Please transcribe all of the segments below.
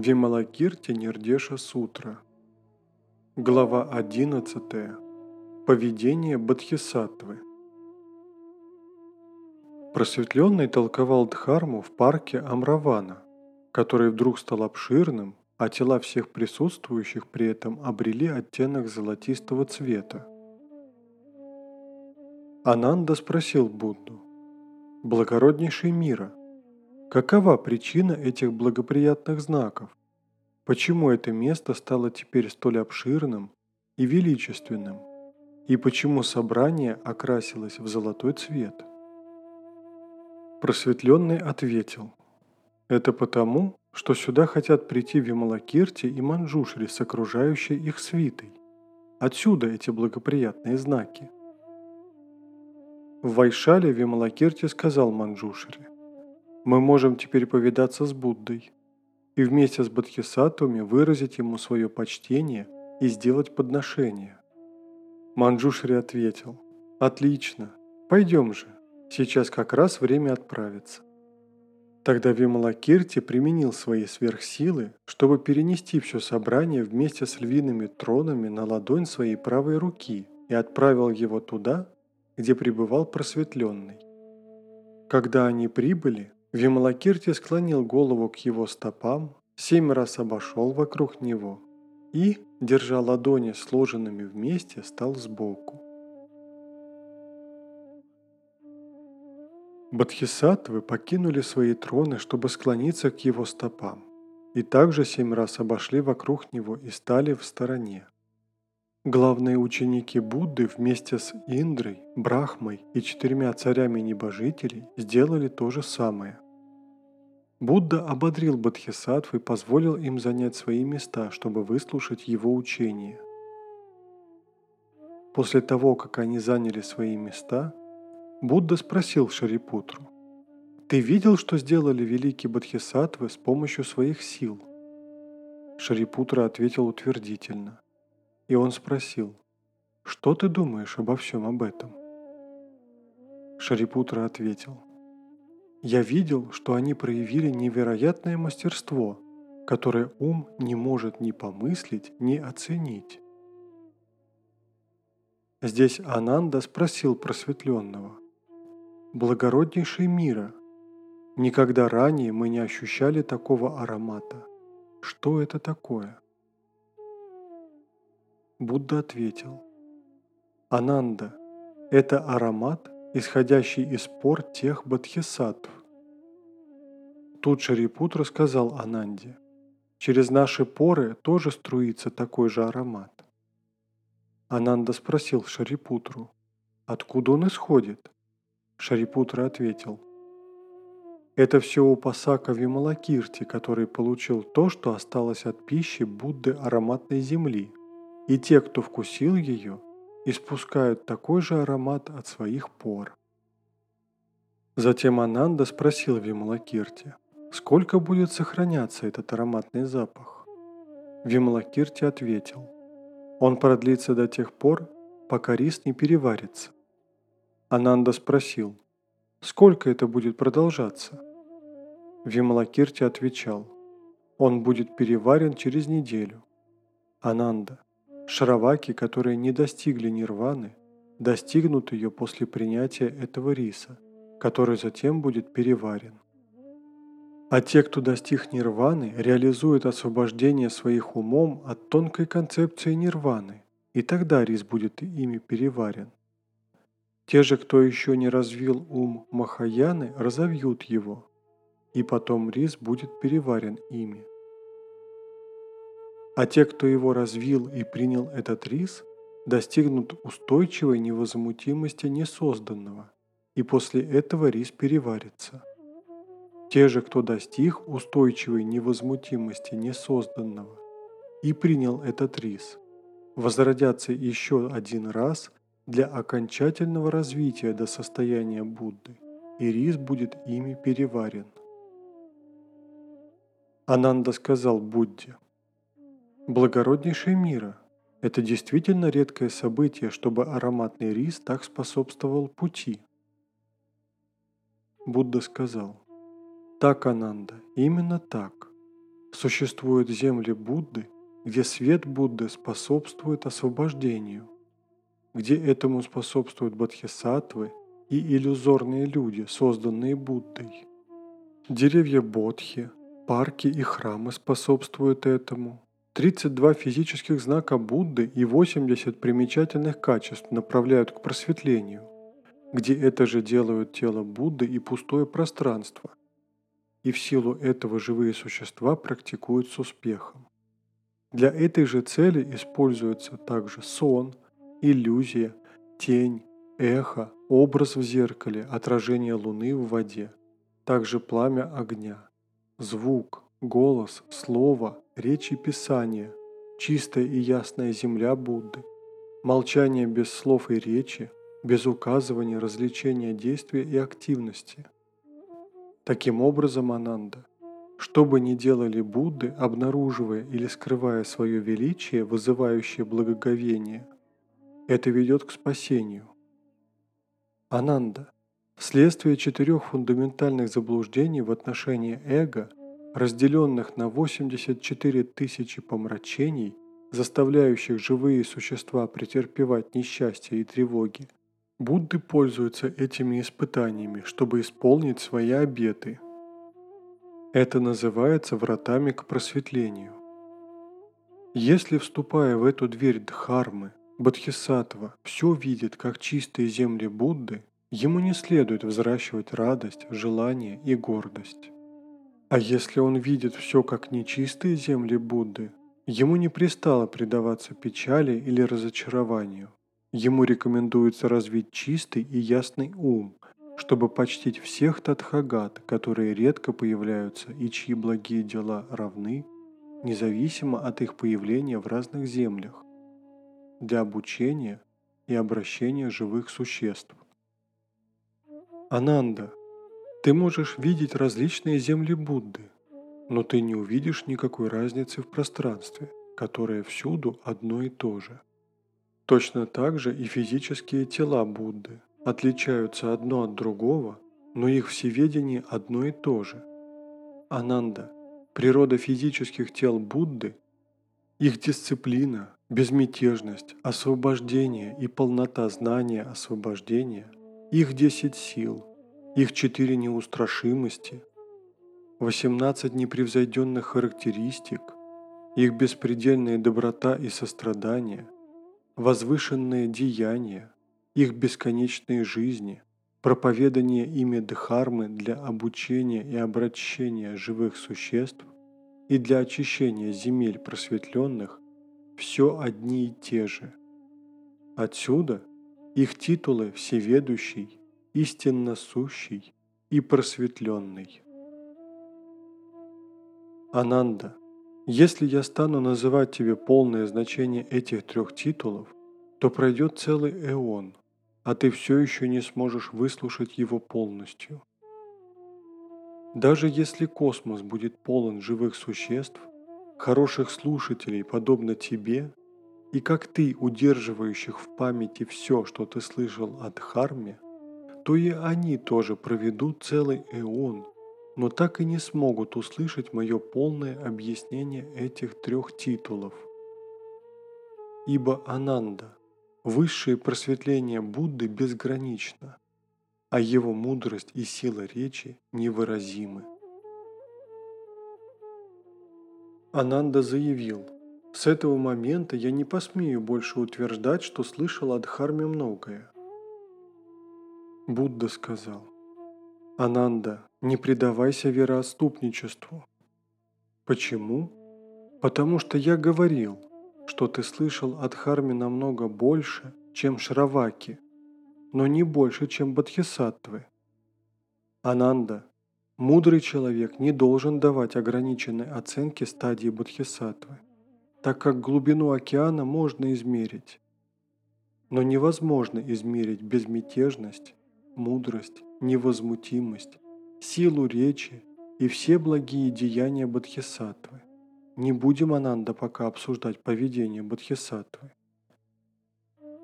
Вималакирти Нирдеша Сутра Глава 11. Поведение Бодхисаттвы Просветленный толковал Дхарму в парке Амравана, который вдруг стал обширным, а тела всех присутствующих при этом обрели оттенок золотистого цвета. Ананда спросил Будду, «Благороднейший мира, какова причина этих благоприятных знаков? Почему это место стало теперь столь обширным и величественным? И почему собрание окрасилось в золотой цвет?» Просветленный ответил, «Это потому, что сюда хотят прийти Вималакирти и Манджушри с окружающей их свитой. Отсюда эти благоприятные знаки». В Вайшале Вималакирти сказал Манджушри, «Мы можем теперь повидаться с Буддой и вместе с Бодхисаттвами выразить ему свое почтение и сделать подношение». Манджушри ответил, «Отлично, пойдем же, Сейчас как раз время отправиться. Тогда Вималакирти применил свои сверхсилы, чтобы перенести все собрание вместе с львиными тронами на ладонь своей правой руки и отправил его туда, где пребывал просветленный. Когда они прибыли, Вималакирти склонил голову к его стопам, семь раз обошел вокруг него и, держа ладони сложенными вместе, стал сбоку. Бодхисаттвы покинули свои троны, чтобы склониться к его стопам, и также семь раз обошли вокруг него и стали в стороне. Главные ученики Будды вместе с Индрой, Брахмой и четырьмя царями небожителей сделали то же самое. Будда ободрил Бодхисаттв и позволил им занять свои места, чтобы выслушать его учение. После того, как они заняли свои места, Будда спросил Шарипутру, «Ты видел, что сделали великие бодхисаттвы с помощью своих сил?» Шарипутра ответил утвердительно. И он спросил, «Что ты думаешь обо всем об этом?» Шарипутра ответил, «Я видел, что они проявили невероятное мастерство, которое ум не может ни помыслить, ни оценить». Здесь Ананда спросил просветленного, благороднейший мира. Никогда ранее мы не ощущали такого аромата. Что это такое? Будда ответил. Ананда – это аромат, исходящий из пор тех бодхисаттв. Тут Шарипут рассказал Ананде. Через наши поры тоже струится такой же аромат. Ананда спросил Шарипутру, откуда он исходит? Шарипутра ответил. Это все у Пасака Вималакирти, который получил то, что осталось от пищи Будды ароматной земли. И те, кто вкусил ее, испускают такой же аромат от своих пор. Затем Ананда спросил Вималакирти, сколько будет сохраняться этот ароматный запах. Вималакирти ответил, он продлится до тех пор, пока рис не переварится. Ананда спросил, сколько это будет продолжаться? Вималакирти отвечал, он будет переварен через неделю. Ананда, шараваки, которые не достигли нирваны, достигнут ее после принятия этого риса, который затем будет переварен. А те, кто достиг нирваны, реализуют освобождение своих умом от тонкой концепции нирваны, и тогда рис будет ими переварен. Те же, кто еще не развил ум Махаяны, разовьют его, и потом рис будет переварен ими. А те, кто его развил и принял этот рис, достигнут устойчивой невозмутимости несозданного, и после этого рис переварится. Те же, кто достиг устойчивой невозмутимости несозданного и принял этот рис, возродятся еще один раз для окончательного развития до состояния Будды, и рис будет ими переварен. Ананда сказал Будде, «Благороднейший мира, это действительно редкое событие, чтобы ароматный рис так способствовал пути». Будда сказал, «Так, Ананда, именно так. Существуют земли Будды, где свет Будды способствует освобождению, где этому способствуют бодхисаттвы и иллюзорные люди, созданные Буддой. Деревья Бодхи, парки и храмы способствуют этому. 32 физических знака Будды и 80 примечательных качеств направляют к просветлению, где это же делают тело Будды и пустое пространство. И в силу этого живые существа практикуют с успехом. Для этой же цели используются также сон, иллюзия, тень, эхо, образ в зеркале, отражение луны в воде, также пламя огня, звук, голос, слово, речь и писание, чистая и ясная земля Будды, молчание без слов и речи, без указывания, развлечения действия и активности. Таким образом, Ананда, что бы ни делали Будды, обнаруживая или скрывая свое величие, вызывающее благоговение, это ведет к спасению. Ананда, вследствие четырех фундаментальных заблуждений в отношении эго, разделенных на 84 тысячи помрачений, заставляющих живые существа претерпевать несчастья и тревоги, Будды пользуются этими испытаниями, чтобы исполнить свои обеты – это называется вратами к просветлению. Если, вступая в эту дверь Дхармы, Бодхисаттва все видит как чистые земли Будды, ему не следует взращивать радость, желание и гордость. А если он видит все как нечистые земли Будды, ему не пристало предаваться печали или разочарованию. Ему рекомендуется развить чистый и ясный ум, чтобы почтить всех татхагат, которые редко появляются и чьи благие дела равны, независимо от их появления в разных землях, для обучения и обращения живых существ. Ананда, ты можешь видеть различные земли Будды, но ты не увидишь никакой разницы в пространстве, которое всюду одно и то же. Точно так же и физические тела Будды – отличаются одно от другого, но их всеведение одно и то же. Ананда, природа физических тел Будды, их дисциплина, безмятежность, освобождение и полнота знания освобождения, их десять сил, их четыре неустрашимости, 18 непревзойденных характеристик, их беспредельная доброта и сострадание, возвышенные деяния, их бесконечные жизни, проповедание ими Дхармы для обучения и обращения живых существ и для очищения земель просветленных все одни и те же. Отсюда их титулы «Всеведущий», «Истинно сущий» и «Просветленный». Ананда, если я стану называть тебе полное значение этих трех титулов, то пройдет целый эон, а ты все еще не сможешь выслушать его полностью. Даже если космос будет полон живых существ, хороших слушателей, подобно тебе, и как ты, удерживающих в памяти все, что ты слышал от Харме, то и они тоже проведут целый эон, но так и не смогут услышать мое полное объяснение этих трех титулов. Ибо Ананда, Высшее просветление Будды безгранично, а его мудрость и сила речи невыразимы. Ананда заявил, «С этого момента я не посмею больше утверждать, что слышал от Дхарме многое». Будда сказал, «Ананда, не предавайся вероотступничеству». Почему? Потому что я говорил – что ты слышал от Харми намного больше, чем Шраваки, но не больше, чем Бодхисаттвы. Ананда, мудрый человек не должен давать ограниченной оценки стадии Бодхисаттвы, так как глубину океана можно измерить. Но невозможно измерить безмятежность, мудрость, невозмутимость, силу речи и все благие деяния Бодхисаттвы. Не будем, Ананда, пока обсуждать поведение Бодхисаттвы.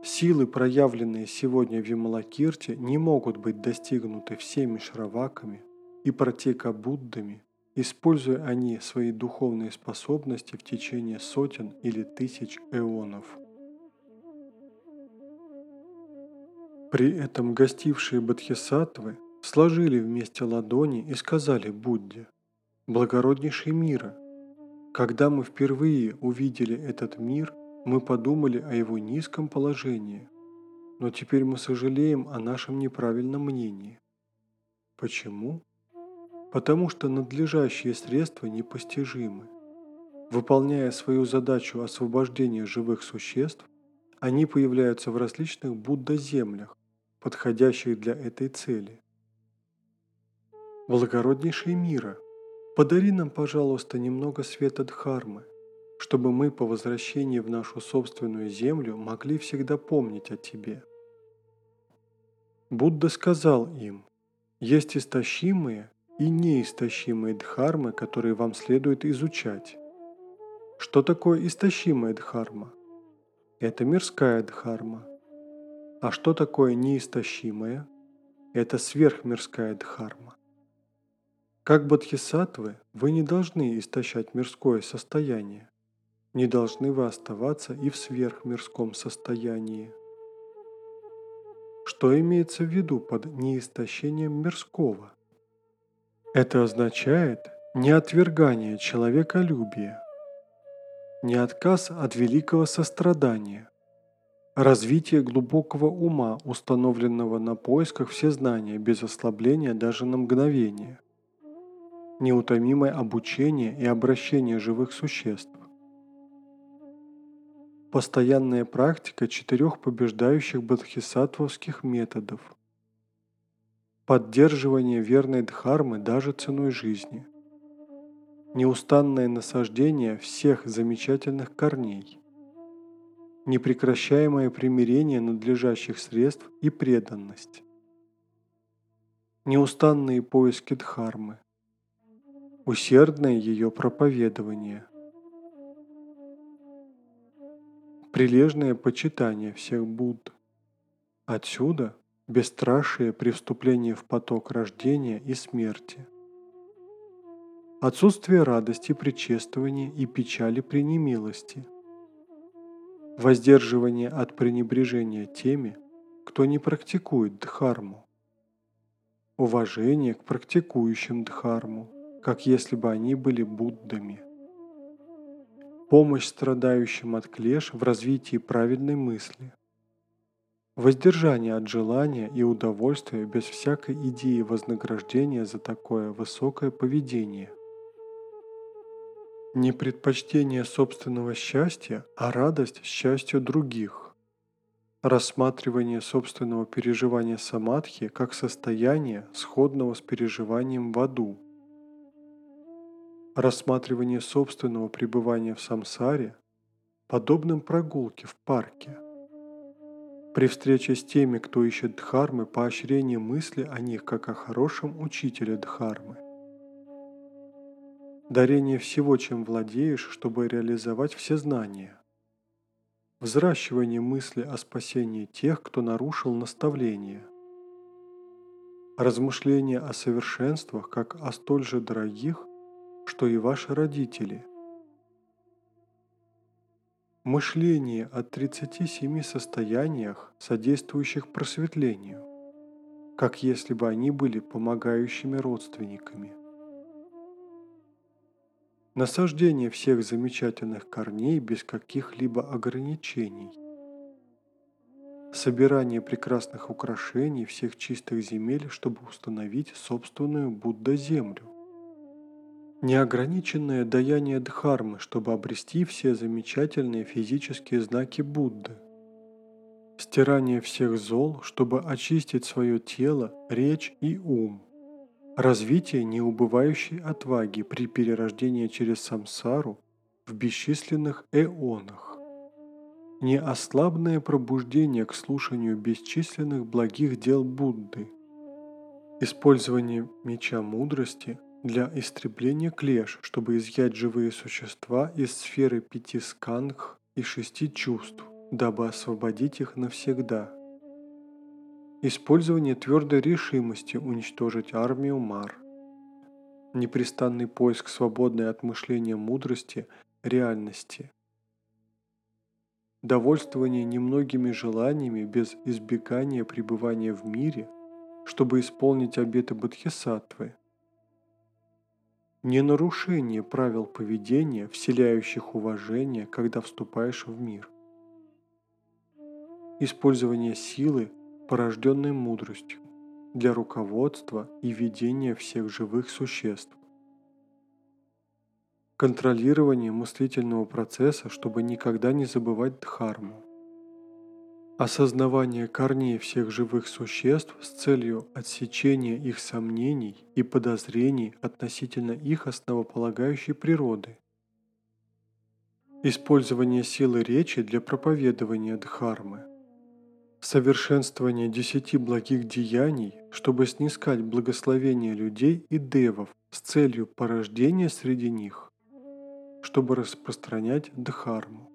Силы, проявленные сегодня в Ямалакирте, не могут быть достигнуты всеми шраваками и протека Буддами используя они свои духовные способности в течение сотен или тысяч эонов. При этом гостившие бодхисаттвы сложили вместе ладони и сказали Будде, «Благороднейший мира, когда мы впервые увидели этот мир, мы подумали о его низком положении, но теперь мы сожалеем о нашем неправильном мнении. Почему? Потому что надлежащие средства непостижимы. Выполняя свою задачу освобождения живых существ, они появляются в различных Будда-землях, подходящих для этой цели. Благороднейший мира, подари нам, пожалуйста, немного света Дхармы, чтобы мы по возвращении в нашу собственную землю могли всегда помнить о Тебе. Будда сказал им, есть истощимые и неистощимые дхармы, которые вам следует изучать. Что такое истощимая дхарма? Это мирская дхарма. А что такое неистощимая? Это сверхмирская дхарма. Как бодхисаттвы, вы не должны истощать мирское состояние. Не должны вы оставаться и в сверхмирском состоянии. Что имеется в виду под неистощением мирского? Это означает не отвергание человеколюбия, не отказ от великого сострадания, развитие глубокого ума, установленного на поисках всезнания без ослабления даже на мгновение, неутомимое обучение и обращение живых существ, постоянная практика четырех побеждающих бодхисаттвовских методов – поддерживание верной дхармы даже ценой жизни, неустанное насаждение всех замечательных корней, непрекращаемое примирение надлежащих средств и преданность, неустанные поиски дхармы, усердное ее проповедование, прилежное почитание всех Будд. Отсюда бесстрашие при вступлении в поток рождения и смерти, отсутствие радости при чествовании и печали при немилости, воздерживание от пренебрежения теми, кто не практикует дхарму, уважение к практикующим дхарму, как если бы они были Буддами, помощь страдающим от клеш в развитии правильной мысли – Воздержание от желания и удовольствия без всякой идеи вознаграждения за такое высокое поведение. Не предпочтение собственного счастья, а радость счастью других. Рассматривание собственного переживания самадхи как состояния, сходного с переживанием в аду. Рассматривание собственного пребывания в самсаре подобным прогулке в парке – при встрече с теми, кто ищет дхармы, поощрение мысли о них как о хорошем учителе дхармы. Дарение всего, чем владеешь, чтобы реализовать все знания. Взращивание мысли о спасении тех, кто нарушил наставление. Размышление о совершенствах, как о столь же дорогих, что и ваши родители – Мышление о 37 состояниях, содействующих просветлению, как если бы они были помогающими родственниками. Насаждение всех замечательных корней без каких-либо ограничений. Собирание прекрасных украшений всех чистых земель, чтобы установить собственную Будда-землю неограниченное даяние Дхармы, чтобы обрести все замечательные физические знаки Будды. Стирание всех зол, чтобы очистить свое тело, речь и ум. Развитие неубывающей отваги при перерождении через самсару в бесчисленных эонах. Неослабное пробуждение к слушанию бесчисленных благих дел Будды. Использование меча мудрости для истребления клеш, чтобы изъять живые существа из сферы пяти сканг и шести чувств, дабы освободить их навсегда. Использование твердой решимости уничтожить армию Мар. непрестанный поиск свободной от мышления мудрости, реальности. Довольствование немногими желаниями без избегания пребывания в мире, чтобы исполнить обеты Бодхисаттвы. Не нарушение правил поведения, вселяющих уважение, когда вступаешь в мир. Использование силы, порожденной мудростью для руководства и ведения всех живых существ. Контролирование мыслительного процесса, чтобы никогда не забывать дхарму. Осознавание корней всех живых существ с целью отсечения их сомнений и подозрений относительно их основополагающей природы. Использование силы речи для проповедования дхармы – совершенствование десяти благих деяний, чтобы снискать благословение людей и девов с целью порождения среди них, чтобы распространять дхарму.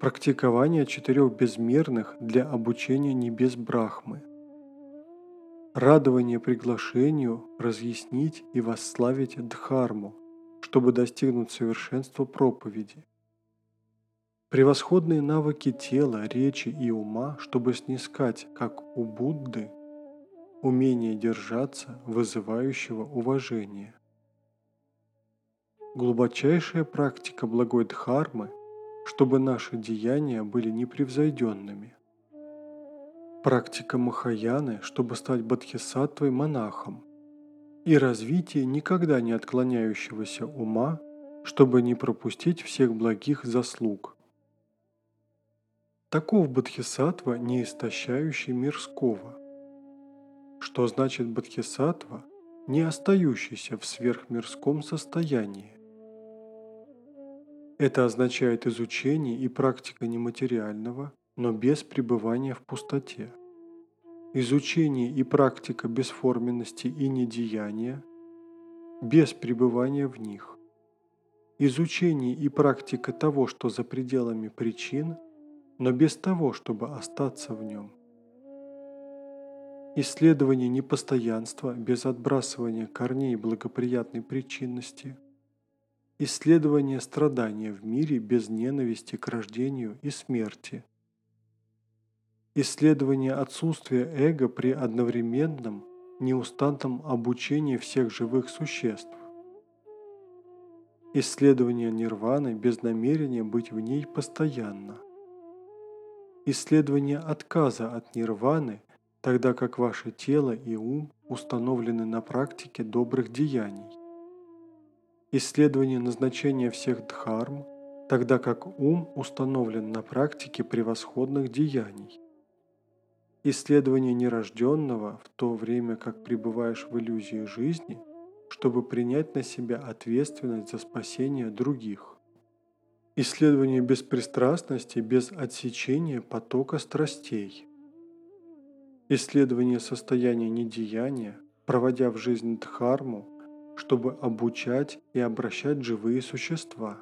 Практикование четырех безмерных для обучения небес Брахмы. Радование приглашению разъяснить и восславить Дхарму, чтобы достигнуть совершенства проповеди – Превосходные навыки тела, речи и ума, чтобы снискать, как у Будды, умение держаться, вызывающего уважение. Глубочайшая практика благой дхармы, чтобы наши деяния были непревзойденными. Практика Махаяны, чтобы стать бодхисаттвой монахом. И развитие никогда не отклоняющегося ума, чтобы не пропустить всех благих заслуг. Таков бодхисаттва, не истощающий мирского. Что значит бодхисаттва, не остающийся в сверхмирском состоянии? Это означает изучение и практика нематериального, но без пребывания в пустоте. Изучение и практика бесформенности и недеяния, без пребывания в них. Изучение и практика того, что за пределами причин – но без того, чтобы остаться в нем. Исследование непостоянства без отбрасывания корней благоприятной причинности. Исследование страдания в мире без ненависти к рождению и смерти. Исследование отсутствия эго при одновременном, неустанном обучении всех живых существ. Исследование нирваны без намерения быть в ней постоянно исследование отказа от нирваны, тогда как ваше тело и ум установлены на практике добрых деяний. Исследование назначения всех дхарм, тогда как ум установлен на практике превосходных деяний. Исследование нерожденного в то время, как пребываешь в иллюзии жизни, чтобы принять на себя ответственность за спасение других. Исследование беспристрастности без отсечения потока страстей. Исследование состояния недеяния, проводя в жизнь дхарму, чтобы обучать и обращать живые существа.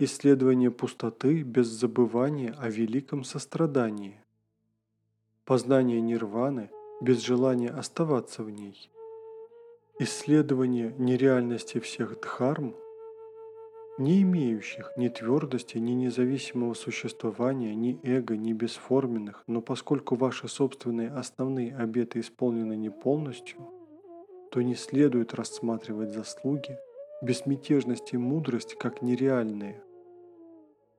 Исследование пустоты без забывания о великом сострадании. Познание нирваны без желания оставаться в ней. Исследование нереальности всех дхарм – не имеющих ни твердости, ни независимого существования, ни эго, ни бесформенных, но поскольку ваши собственные основные обеты исполнены не полностью, то не следует рассматривать заслуги, безмятежность и мудрость как нереальные,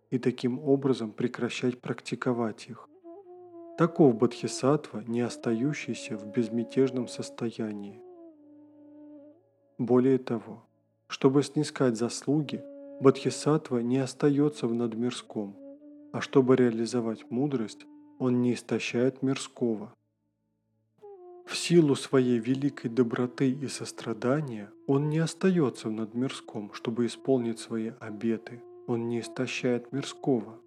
и таким образом прекращать практиковать их. Таков бодхисаттва, не остающийся в безмятежном состоянии. Более того, чтобы снискать заслуги, Бодхисаттва не остается в надмирском, а чтобы реализовать мудрость, он не истощает мирского. В силу своей великой доброты и сострадания он не остается в надмирском, чтобы исполнить свои обеты, он не истощает мирского.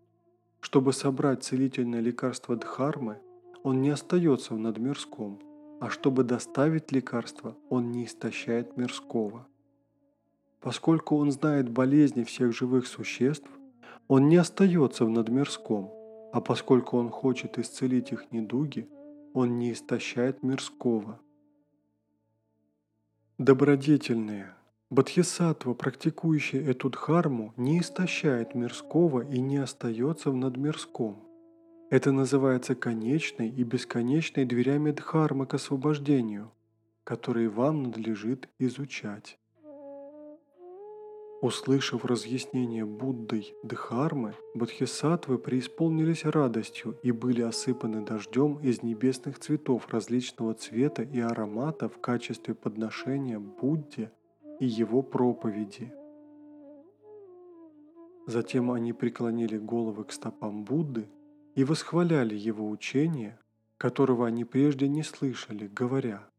Чтобы собрать целительное лекарство Дхармы, он не остается в надмирском, а чтобы доставить лекарство, он не истощает мирского. Поскольку он знает болезни всех живых существ, он не остается в надмирском, а поскольку он хочет исцелить их недуги, он не истощает мирского. Добродетельные. Бодхисаттва, практикующий эту дхарму, не истощает мирского и не остается в надмирском. Это называется конечной и бесконечной дверями дхармы к освобождению, которые вам надлежит изучать. Услышав разъяснение Буддой Дхармы, бодхисаттвы преисполнились радостью и были осыпаны дождем из небесных цветов различного цвета и аромата в качестве подношения Будде и его проповеди. Затем они преклонили головы к стопам Будды и восхваляли его учение, которого они прежде не слышали, говоря –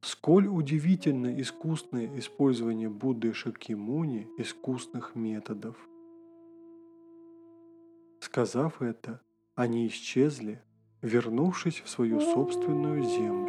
Сколь удивительно искусное использование Будды Шакьямуни искусных методов. Сказав это, они исчезли, вернувшись в свою собственную землю.